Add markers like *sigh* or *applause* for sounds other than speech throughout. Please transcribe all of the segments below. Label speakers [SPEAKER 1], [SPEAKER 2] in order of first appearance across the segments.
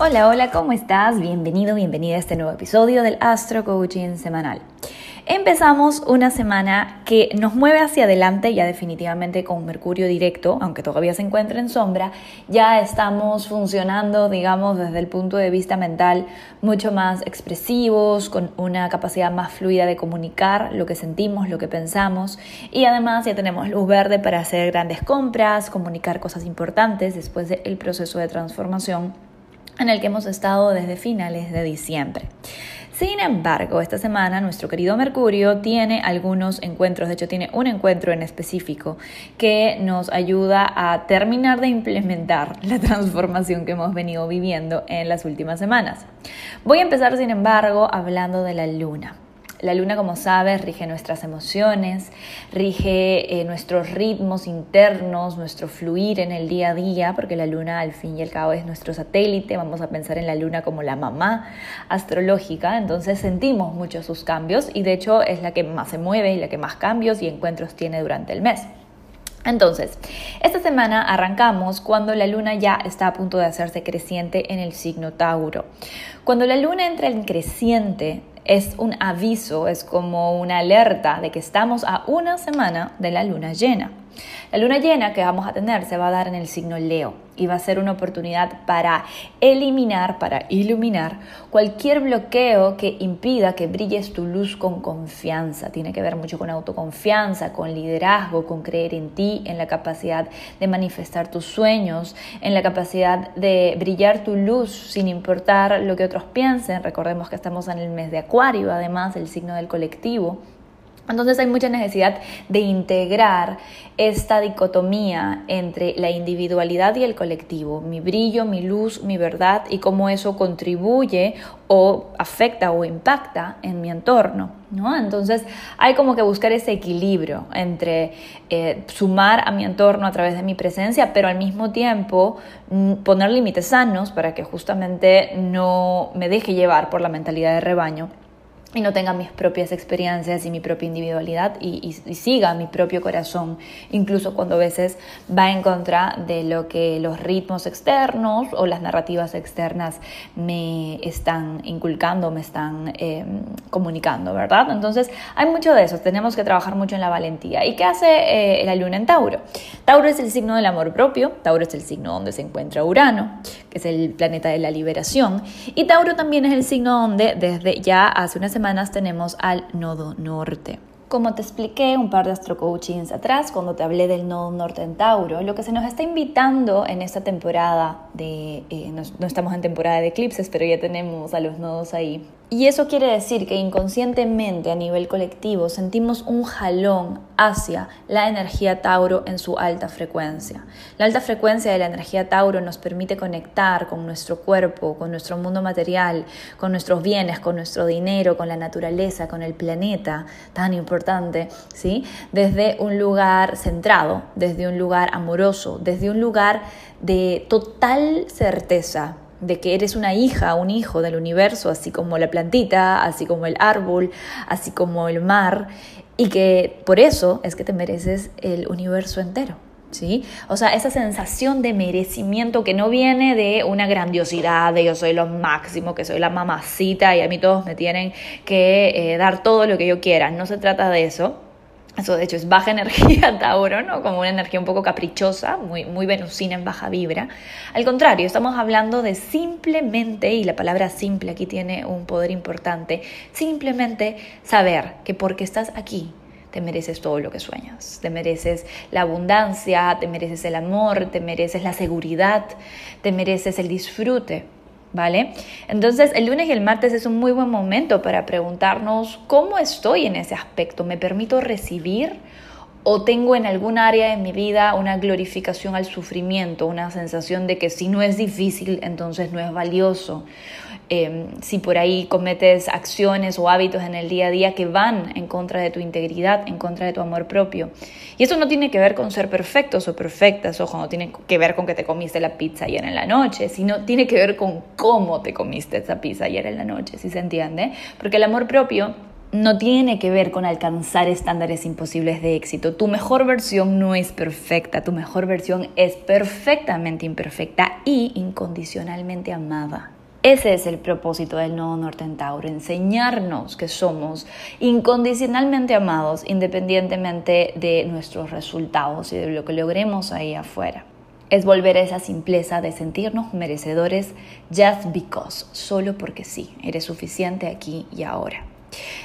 [SPEAKER 1] Hola, hola, ¿cómo estás? Bienvenido, bienvenida a este nuevo episodio del Astro Coaching Semanal. Empezamos una semana que nos mueve hacia adelante, ya definitivamente con Mercurio directo, aunque todavía se encuentra en sombra, ya estamos funcionando, digamos, desde el punto de vista mental mucho más expresivos, con una capacidad más fluida de comunicar lo que sentimos, lo que pensamos, y además ya tenemos luz verde para hacer grandes compras, comunicar cosas importantes después del proceso de transformación en el que hemos estado desde finales de diciembre. Sin embargo, esta semana nuestro querido Mercurio tiene algunos encuentros, de hecho tiene un encuentro en específico que nos ayuda a terminar de implementar la transformación que hemos venido viviendo en las últimas semanas. Voy a empezar, sin embargo, hablando de la luna. La luna, como sabes, rige nuestras emociones, rige eh, nuestros ritmos internos, nuestro fluir en el día a día, porque la luna al fin y al cabo es nuestro satélite, vamos a pensar en la luna como la mamá astrológica, entonces sentimos mucho sus cambios y de hecho es la que más se mueve y la que más cambios y encuentros tiene durante el mes. Entonces, esta semana arrancamos cuando la luna ya está a punto de hacerse creciente en el signo Tauro. Cuando la luna entra en creciente, es un aviso, es como una alerta de que estamos a una semana de la luna llena. La luna llena que vamos a tener se va a dar en el signo Leo y va a ser una oportunidad para eliminar, para iluminar cualquier bloqueo que impida que brilles tu luz con confianza. Tiene que ver mucho con autoconfianza, con liderazgo, con creer en ti, en la capacidad de manifestar tus sueños, en la capacidad de brillar tu luz sin importar lo que otros piensen. Recordemos que estamos en el mes de Acuario, además el signo del colectivo. Entonces hay mucha necesidad de integrar esta dicotomía entre la individualidad y el colectivo, mi brillo, mi luz, mi verdad y cómo eso contribuye o afecta o impacta en mi entorno. ¿no? Entonces hay como que buscar ese equilibrio entre eh, sumar a mi entorno a través de mi presencia, pero al mismo tiempo mm, poner límites sanos para que justamente no me deje llevar por la mentalidad de rebaño y no tenga mis propias experiencias y mi propia individualidad y, siga mi propio corazón, incluso cuando a veces va en contra de lo que los ritmos externos o las narrativas externas me están inculcando, me están eh, comunicando, ¿verdad? Entonces hay mucho de eso, tenemos que trabajar mucho en la valentía. ¿Y qué hace eh, la luna en Tauro? Tauro es el signo del amor propio, Tauro es el signo donde se encuentra Urano, que es el planeta de la liberación, y Tauro también es el signo donde desde ya hace unas semanas tenemos al nodo norte. Como te expliqué un par de astrocoachings atrás, cuando te hablé del nodo norte en Tauro, lo que se nos está invitando en esta temporada de, eh, no estamos en temporada de eclipses, pero ya tenemos a los nodos ahí, y eso quiere decir que inconscientemente a nivel colectivo sentimos un jalón hacia la energía Tauro en su alta frecuencia. La alta frecuencia de la energía Tauro nos permite conectar con nuestro cuerpo, con nuestro mundo material, con nuestros bienes, con nuestro dinero, con la naturaleza, con el planeta, tan importante, ¿sí? Desde un lugar centrado, desde un lugar amoroso, desde un lugar de total certeza de que eres una hija, un hijo del universo, así como la plantita, así como el árbol, así como el mar, y que por eso es que te mereces el universo entero. ¿Sí? O sea, esa sensación de merecimiento que no viene de una grandiosidad, de yo soy lo máximo, que soy la mamacita y a mí todos me tienen que eh, dar todo lo que yo quiera. No se trata de eso, eso de hecho es baja *laughs* energía Tauro, ¿no? Como una energía un poco caprichosa, muy, muy venusina en baja vibra. Al contrario, estamos hablando de simplemente, y la palabra simple aquí tiene un poder importante, simplemente saber que porque estás aquí, te mereces todo lo que sueñas. Te mereces la abundancia, te mereces el amor, te mereces la seguridad, te mereces el disfrute. ¿Vale? Entonces el lunes y el martes es un muy buen momento para preguntarnos cómo estoy en ese aspecto, ¿me permito recibir o tengo en algún área de mi vida una glorificación al sufrimiento, una sensación de que si no es difícil, entonces no es valioso. Em, si por ahí cometes acciones o hábitos en el día a día que van en contra de tu integridad, en contra de tu amor propio. Y eso no tiene que ver con ser perfectos o perfectas, ojo, no tiene que ver con que te comiste la pizza ayer en la noche, sino tiene que ver con cómo te comiste esa pizza ayer en la noche, si se entiende. Porque el amor propio no tiene que ver con alcanzar estándares imposibles de éxito. Tu mejor versión no es perfecta, tu mejor versión es perfectamente imperfecta y incondicionalmente amada. Ese es el propósito del Nodo Norte en Tauro, enseñarnos que somos incondicionalmente amados independientemente de nuestros resultados y de lo que logremos ahí afuera. Es volver a esa simpleza de sentirnos merecedores just because, solo porque sí, eres suficiente aquí y ahora.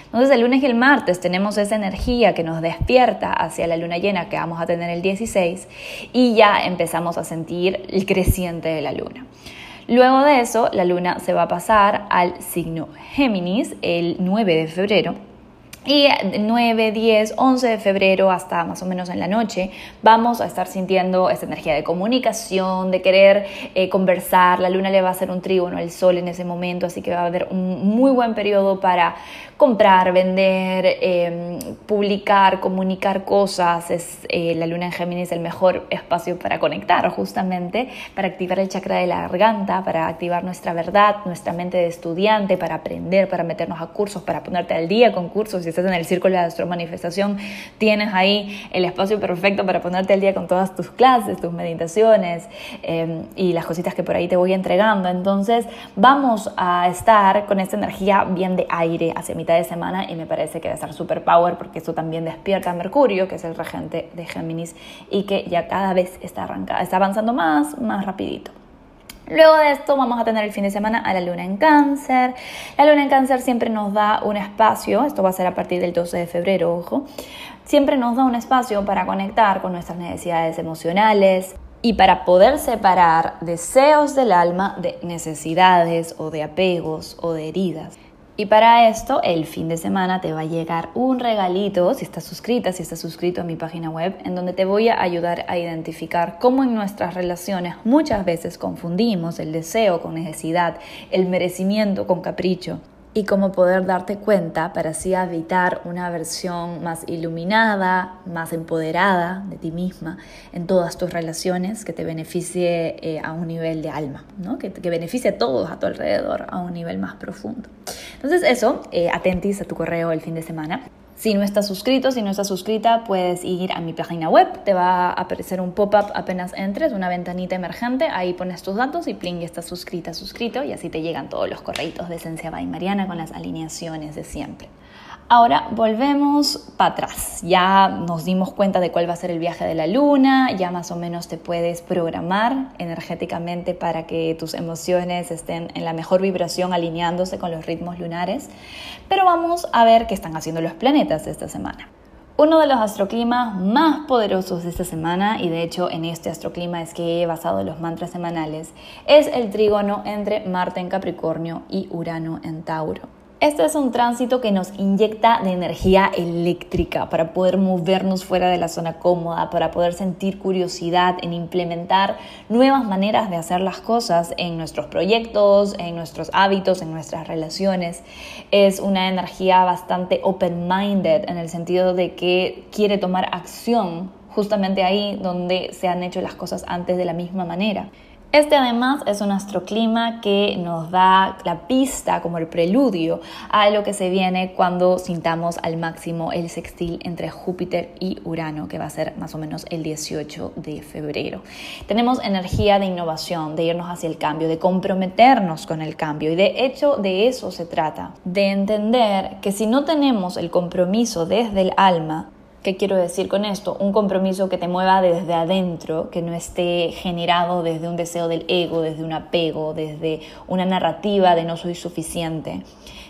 [SPEAKER 1] Entonces el lunes y el martes tenemos esa energía que nos despierta hacia la luna llena que vamos a tener el 16 y ya empezamos a sentir el creciente de la luna. Luego de eso, la luna se va a pasar al signo Géminis el 9 de febrero y 9, 10, 11 de febrero hasta más o menos en la noche vamos a estar sintiendo esa energía de comunicación, de querer eh, conversar. La luna le va a hacer un trígono al sol en ese momento, así que va a haber un muy buen periodo para comprar, vender, em, publicar, comunicar cosas. Es eh, la luna en Géminis el mejor espacio para conectar, justamente, para activar el chakra de la garganta, para activar nuestra verdad, nuestra mente de estudiante, para aprender, para meternos a cursos, para ponerte al día con cursos. Estás en el círculo de astromanifestación, tienes ahí el espacio perfecto para ponerte al día con todas tus clases, tus meditaciones em, y las cositas que por ahí te voy entregando. Entonces, vamos a estar con esta energía bien de aire hacia mitad de semana y me parece que va a estar super power porque eso también despierta a Mercurio, que es el regente de Géminis y que ya cada vez está, arrancada, está avanzando más, más rapidito. Luego de esto vamos a tener el fin de semana a la luna en cáncer. La luna en cáncer siempre nos da un espacio, esto va a ser a partir del 12 de febrero, ojo, siempre nos da un espacio para conectar con nuestras necesidades emocionales y para poder separar deseos del alma de necesidades o de apegos o de heridas. Y para esto, el fin de semana te va a llegar un regalito, si estás suscrita, si estás suscrito a mi página web, en donde te voy a ayudar a identificar cómo en nuestras relaciones muchas veces confundimos el deseo con necesidad, el merecimiento con capricho y cómo poder darte cuenta para así habitar una versión más iluminada, más empoderada de ti misma en todas tus relaciones, que te beneficie eh, a un nivel de alma, ¿no? que, que, beneficie a todos a tu alrededor a un nivel más profundo. Entonces eso, eh, atentis a tu correo el fin de semana. Si no estás suscrito, si no estás suscrita, puedes ir a mi página web. Te va a aparecer un pop-up apenas entres, una ventanita emergente. Ahí pones tus datos y pling, estás suscrita, suscrito. Y así te llegan todos los correitos de Esencia by Mariana con las alineaciones de siempre. Ahora volvemos para atrás. Ya nos dimos cuenta de cuál va a ser el viaje de la luna, ya más o menos te puedes programar energéticamente para que tus emociones estén en la mejor vibración alineándose con los ritmos lunares. Pero vamos a ver qué están haciendo los planetas esta semana. Uno de los astroclimas más poderosos de esta semana, y de hecho en este astroclima es que he basado los mantras semanales, es el trígono entre Marte en Capricornio y Urano en Tauro. Esto es un tránsito que nos inyecta de energía eléctrica para poder movernos fuera de la zona cómoda, para poder sentir curiosidad en implementar nuevas maneras de hacer las cosas en nuestros proyectos, en nuestros hábitos, en nuestras relaciones. Es una energía bastante open-minded en el sentido de que quiere tomar acción justamente ahí donde se han hecho las cosas antes de la misma manera. Este además es un astroclima que nos da la pista como el preludio a lo que se viene cuando sintamos al máximo el sextil entre Júpiter y Urano, que va a ser más o menos el 18 de febrero. Tenemos energía de innovación, de irnos hacia el cambio, de comprometernos con el cambio y de hecho de eso se trata, de entender que si no tenemos el compromiso desde el alma, ¿Qué quiero decir con esto? Un compromiso que te mueva desde adentro, que no esté generado desde un deseo del ego, desde un apego, desde una narrativa de no soy suficiente.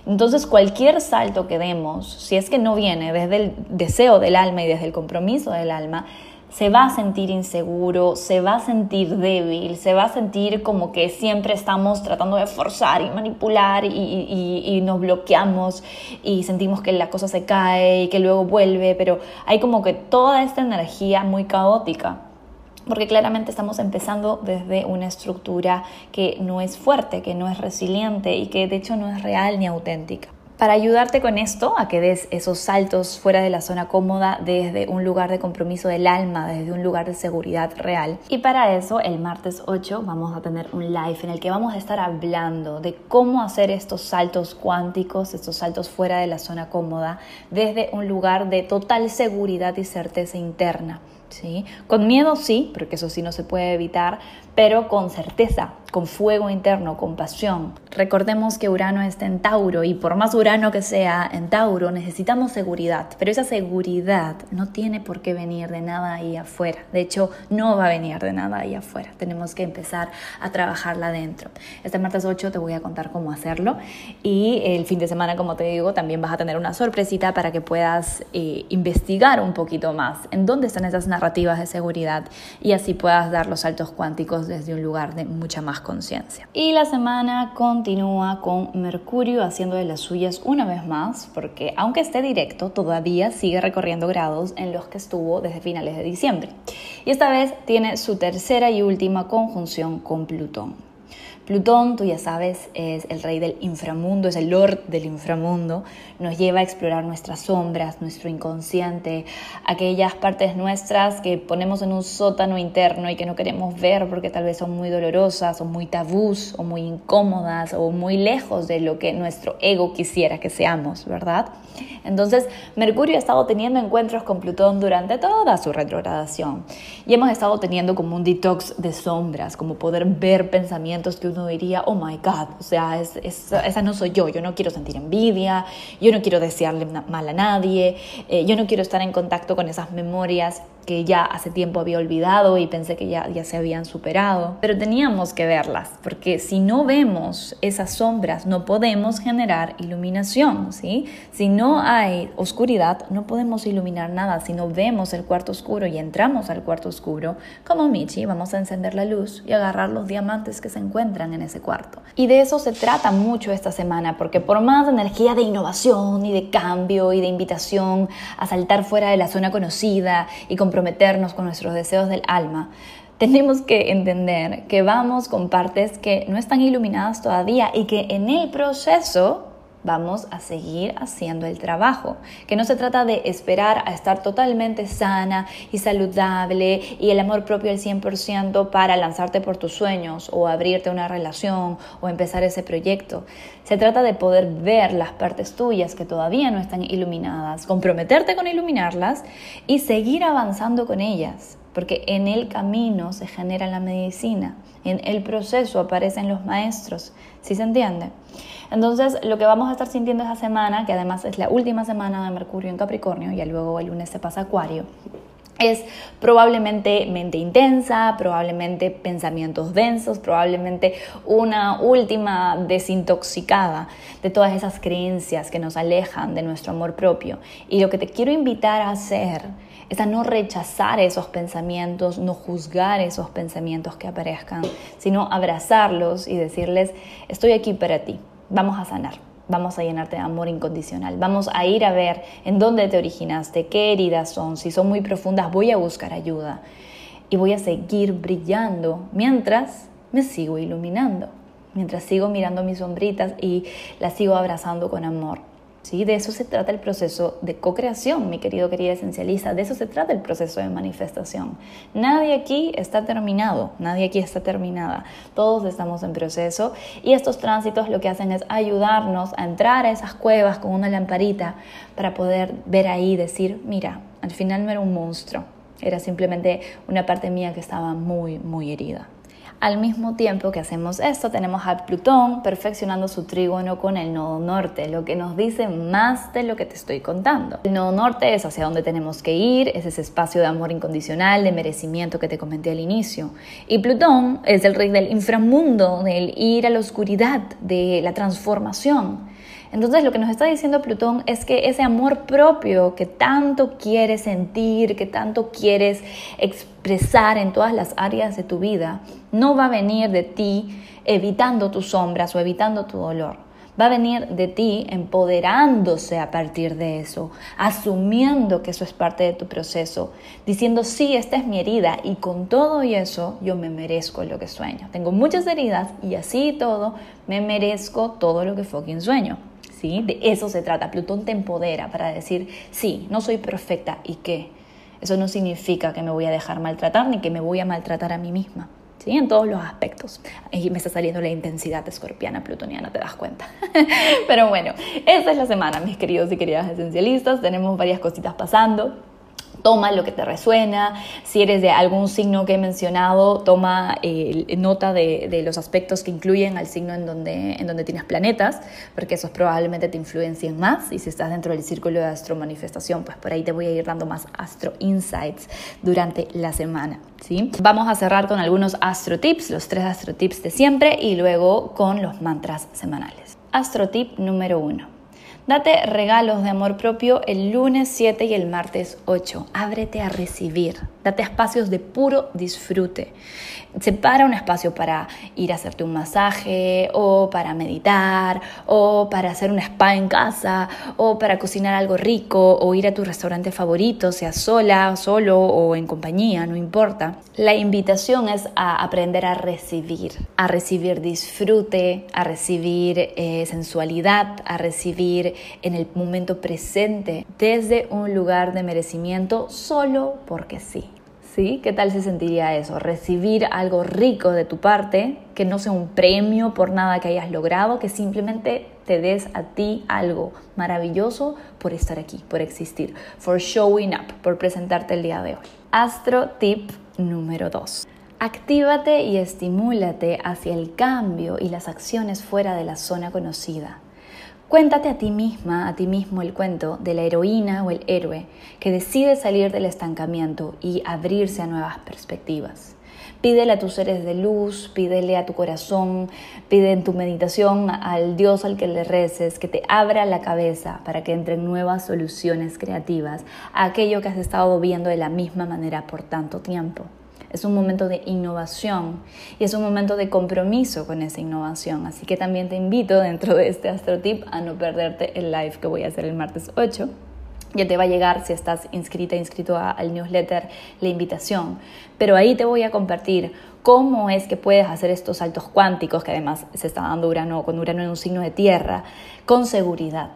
[SPEAKER 1] Entonces cualquier salto que demos, si es que no viene desde el deseo del alma y desde el compromiso del alma, se va a sentir inseguro, se va a sentir débil, se va a sentir como que siempre estamos tratando de forzar y manipular y, nos bloqueamos y sentimos que la cosa se cae y que luego vuelve, pero hay como que toda esta energía muy caótica porque claramente estamos empezando desde una estructura que no es fuerte, que no es resiliente y que de hecho no es real ni auténtica. Para ayudarte con esto, a que des esos saltos fuera de la zona cómoda desde un lugar de compromiso del alma, desde un lugar de seguridad real. Y para eso, el martes 8 vamos a tener un live en el que vamos a estar hablando de cómo hacer estos saltos cuánticos, estos saltos fuera de la zona cómoda, desde un lugar de total seguridad y certeza interna. ¿Sí? Con miedo sí, porque eso sí no se puede evitar, pero con certeza, con fuego interno, con pasión. Recordemos que Urano está en Tauro y por más Urano que sea en Tauro, necesitamos seguridad, pero esa seguridad no tiene por qué venir de nada ahí afuera. De hecho, no va a venir de nada ahí afuera. Tenemos que empezar a trabajarla dentro. Este martes 8 te voy a contar cómo hacerlo y el fin de semana, como te digo, también vas a tener una sorpresita para que puedas eh, investigar un poquito más en dónde están esas narrativas de seguridad y así puedas dar los saltos cuánticos desde un lugar de mucha más conciencia. Y la semana continúa con Mercurio haciendo de las suyas una vez más, porque aunque esté directo, todavía sigue recorriendo grados en los que estuvo desde finales de diciembre. Y esta vez tiene su tercera y última conjunción con Plutón. Plutón, tú ya sabes, es el rey del inframundo, es el lord del inframundo, nos lleva a explorar nuestras sombras, nuestro inconsciente, aquellas partes nuestras que ponemos en un sótano interno y que no queremos ver porque tal vez son muy dolorosas o muy tabús o muy incómodas o muy lejos de lo que nuestro ego quisiera que seamos, ¿verdad? Entonces, Mercurio ha estado teniendo encuentros con Plutón durante toda su retrogradación y hemos estado teniendo como un detox de sombras, como poder ver pensamientos que uno diría, oh my God, o sea, esa no soy yo, yo no quiero sentir envidia, yo no quiero desearle mal a nadie, eh, yo no quiero estar en contacto con esas memorias que ya hace tiempo había olvidado y pensé que ya, ya se habían superado, pero teníamos que verlas, porque si no vemos esas sombras, no podemos generar iluminación, ¿sí? Si no hay oscuridad, no podemos iluminar nada. Si no vemos el cuarto oscuro y entramos al cuarto oscuro, como Michi, vamos a encender la luz y agarrar los diamantes que se encuentran en ese cuarto. Y de eso se trata mucho esta semana, porque por más energía de innovación y de cambio y de invitación a saltar fuera de la zona conocida y con comprometernos con nuestros deseos del alma, tenemos que entender que vamos con partes que no están iluminadas todavía y que en el proceso vamos a seguir haciendo el trabajo, que no se trata de esperar a estar totalmente sana y saludable y el amor propio al 100% para lanzarte por tus sueños o abrirte una relación o empezar ese proyecto. Se trata de poder ver las partes tuyas que todavía no están iluminadas, comprometerte con iluminarlas y seguir avanzando con ellas, porque en el camino se genera la medicina, en el proceso aparecen los maestros, ¿sí se entiende? Entonces, lo que vamos a estar sintiendo esa semana, que además es la última semana de Mercurio en Capricornio, y luego el lunes se pasa Acuario, es probablemente mente intensa, probablemente pensamientos densos, probablemente una última desintoxicada de todas esas creencias que nos alejan de nuestro amor propio. Y lo que te quiero invitar a hacer es a no rechazar esos pensamientos, no juzgar esos pensamientos que aparezcan, sino abrazarlos y decirles, estoy aquí para ti vamos a sanar, vamos a llenarte de amor incondicional, vamos a ir a ver en dónde te originaste, qué heridas son, si son muy profundas voy a buscar ayuda y voy a seguir brillando mientras me sigo iluminando, mientras sigo mirando mis sombritas y las sigo abrazando con amor. ¿Sí? De eso se trata el proceso de co-creación, mi querido, querida esencialista, de eso se trata el proceso de manifestación. Nadie aquí está terminado, nadie aquí está terminada, todos estamos en proceso y estos tránsitos lo que hacen es ayudarnos a entrar a esas cuevas con una lamparita para poder ver ahí y decir, mira, al final no era un monstruo, era simplemente una parte mía que estaba muy, muy herida. Al mismo tiempo que hacemos esto, tenemos a Plutón perfeccionando su trígono con el nodo norte, lo que nos dice más de lo que te estoy contando. El nodo norte es hacia donde tenemos que ir, es ese espacio de amor incondicional, de merecimiento que te comenté al inicio. Y Plutón es el rey del inframundo, del ir a la oscuridad, de la transformación. Entonces lo que nos está diciendo Plutón es que ese amor propio que tanto quieres sentir, que tanto quieres expresar en todas las áreas de tu vida, no va a venir de ti evitando tus sombras o evitando tu dolor va a venir de ti empoderándose a partir de eso, asumiendo que eso es parte de tu proceso, diciendo, sí, esta es mi herida y con todo y eso yo me merezco lo que sueño. Tengo muchas heridas y así y todo me merezco todo lo que fucking sueño. ¿Sí? De eso se trata. Plutón te empodera para decir, sí, no soy perfecta y qué. Eso no significa que me voy a dejar maltratar ni que me voy a maltratar a mí misma en todos los aspectos. Y me está saliendo la intensidad escorpiana plutoniana, te das cuenta. *laughs* Pero bueno, esa es la semana, mis queridos y queridas esencialistas. Tenemos varias cositas pasando toma lo que te resuena, si eres de algún signo que he mencionado, toma eh, nota de, los aspectos que incluyen al signo en donde, en donde tienes planetas, porque esos probablemente te influencien más, y si estás dentro del círculo de astro manifestación, pues por ahí te voy a ir dando más astro insights durante la semana. ¿sí? Vamos a cerrar con algunos astro tips, los tres astro tips de siempre, y luego con los mantras semanales. Astro tip número uno. Date regalos de amor propio el lunes 7 y el martes 8. Ábrete a recibir. Date espacios de puro disfrute. Separa un espacio para ir a hacerte un masaje o para meditar o para hacer un spa en casa o para cocinar algo rico o ir a tu restaurante favorito, sea sola, solo o en compañía, no importa. La invitación es a aprender a recibir, a recibir disfrute, a recibir eh, sensualidad, a recibir en el momento presente desde un lugar de merecimiento solo porque sí. ¿sí? ¿Qué tal se sentiría eso? Recibir algo rico de tu parte, que no sea un premio por nada que hayas logrado, que simplemente te des a ti algo maravilloso por estar aquí, por existir, for showing up, por presentarte el día de hoy. Astro tip número 2. Actívate y estimúlate hacia el cambio y las acciones fuera de la zona conocida. Cuéntate a ti misma, a ti mismo el cuento de la heroína o el héroe que decide salir del estancamiento y abrirse a nuevas perspectivas. Pídele a tus seres de luz, pídele a tu corazón, pide en tu meditación al Dios al que le reces que te abra la cabeza para que entren nuevas soluciones creativas a aquello que has estado viendo de la misma manera por tanto tiempo es un momento de innovación y es un momento de compromiso con esa innovación. Así que también te invito dentro de este astrotip a no perderte el live que voy a hacer el martes 8. Ya te va a llegar si estás inscrita, inscrito al newsletter, la invitación. Pero ahí te voy a compartir cómo es que puedes hacer estos saltos cuánticos, que además se está dando Urano, con Urano en un signo de tierra, con seguridad.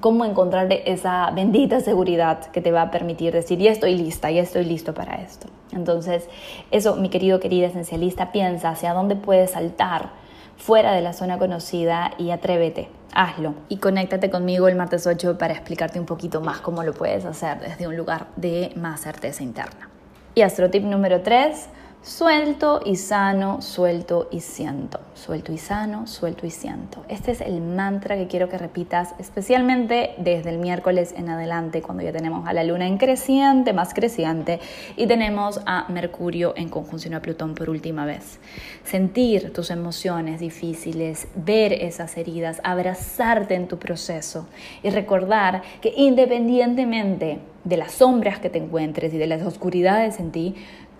[SPEAKER 1] Cómo encontrar esa bendita seguridad que te va a permitir decir, ya estoy lista, ya estoy listo para esto. Entonces, eso, mi querido, querida esencialista, piensa hacia dónde puedes saltar fuera de la zona conocida y atrévete, hazlo. Y conéctate conmigo el martes 8 para explicarte un poquito más cómo lo puedes hacer desde un lugar de más certeza interna. Y astrotip número 3 Suelto y sano, suelto y siento. Suelto y sano, suelto y siento. Este es el mantra que quiero que repitas, especialmente desde el miércoles en adelante, cuando ya tenemos a la luna en creciente, más creciente, y tenemos a Mercurio en conjunción a Plutón por última vez. Sentir tus emociones difíciles, ver esas heridas, abrazarte en tu proceso y recordar que independientemente de las sombras que te encuentres y de las oscuridades en ti,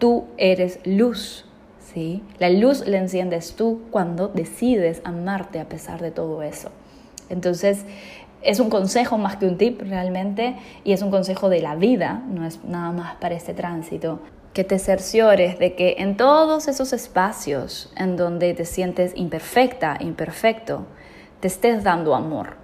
[SPEAKER 1] tú eres luz. ¿sí? La luz la enciendes tú cuando decides amarte a pesar de todo eso. Entonces, es un consejo más que un tip realmente y es un consejo de la vida, no es nada más para este tránsito. Que te cerciores de que en todos esos espacios en donde te sientes imperfecta, imperfecto, te estés dando amor,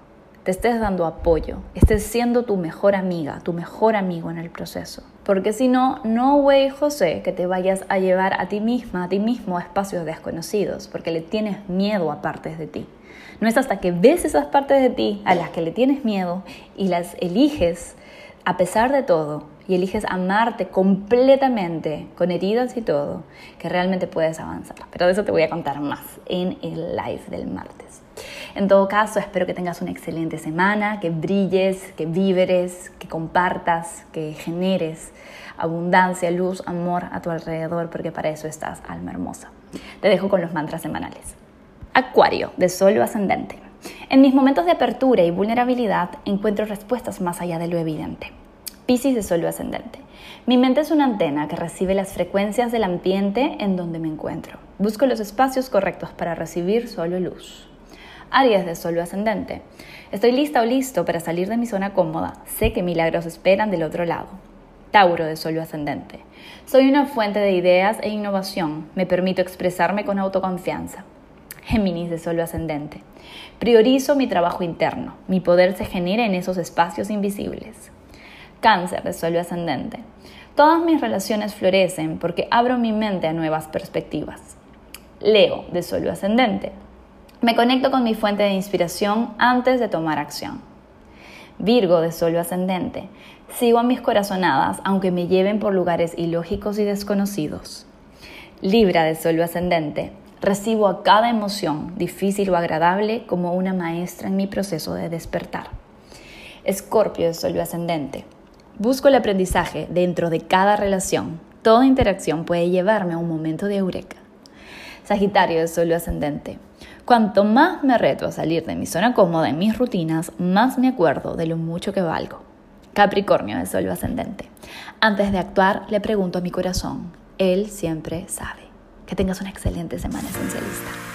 [SPEAKER 1] te estés dando apoyo, estés siendo tu mejor amiga, tu mejor amigo en el proceso. Porque si no, no way José que te vayas a llevar a ti misma, a ti mismo a espacios desconocidos, porque le tienes miedo a partes de ti. No es hasta que ves esas partes de ti a las que le tienes miedo y las eliges a pesar de todo y eliges amarte completamente, con heridas y todo, que realmente puedes avanzar. Pero de eso te voy a contar más en el live del martes. En todo caso, espero que tengas una excelente semana, que brilles, que víveres, que compartas, que generes abundancia, luz, amor a tu alrededor, porque para eso estás, alma hermosa. Te dejo con los mantras semanales. Acuario, de Sol ascendente. En mis momentos de apertura y vulnerabilidad encuentro respuestas más allá de lo evidente. Piscis de Sol ascendente. Mi mente es una antena que recibe las frecuencias del ambiente en donde me encuentro. Busco los espacios correctos para recibir solo luz. Aries de Sol ascendente. Estoy lista o listo para salir de mi zona cómoda. Sé que milagros esperan del otro lado. Tauro de Sol ascendente. Soy una fuente de ideas e innovación. Me permito expresarme con autoconfianza. Géminis de Sol ascendente. Priorizo mi trabajo interno. Mi poder se genera en esos espacios invisibles. Cáncer de Sol ascendente. Todas mis relaciones florecen porque abro mi mente a nuevas perspectivas. Leo de Sol ascendente. Me conecto con mi fuente de inspiración antes de tomar acción. Virgo de Sol ascendente. Sigo a mis corazonadas aunque me lleven por lugares ilógicos y desconocidos. Libra de Sol ascendente. Recibo a cada emoción, difícil o agradable, como una maestra en mi proceso de despertar. Escorpio de Sol ascendente. Busco el aprendizaje dentro de cada relación. Toda interacción puede llevarme a un momento de eureka. Sagitario de Sol ascendente. Cuanto más me reto a salir de mi zona cómoda en mis rutinas, más me acuerdo de lo mucho que valgo. Capricornio de Sol ascendente. Antes de actuar, le pregunto a mi corazón. Él siempre sabe. Que tengas una excelente semana esencialista.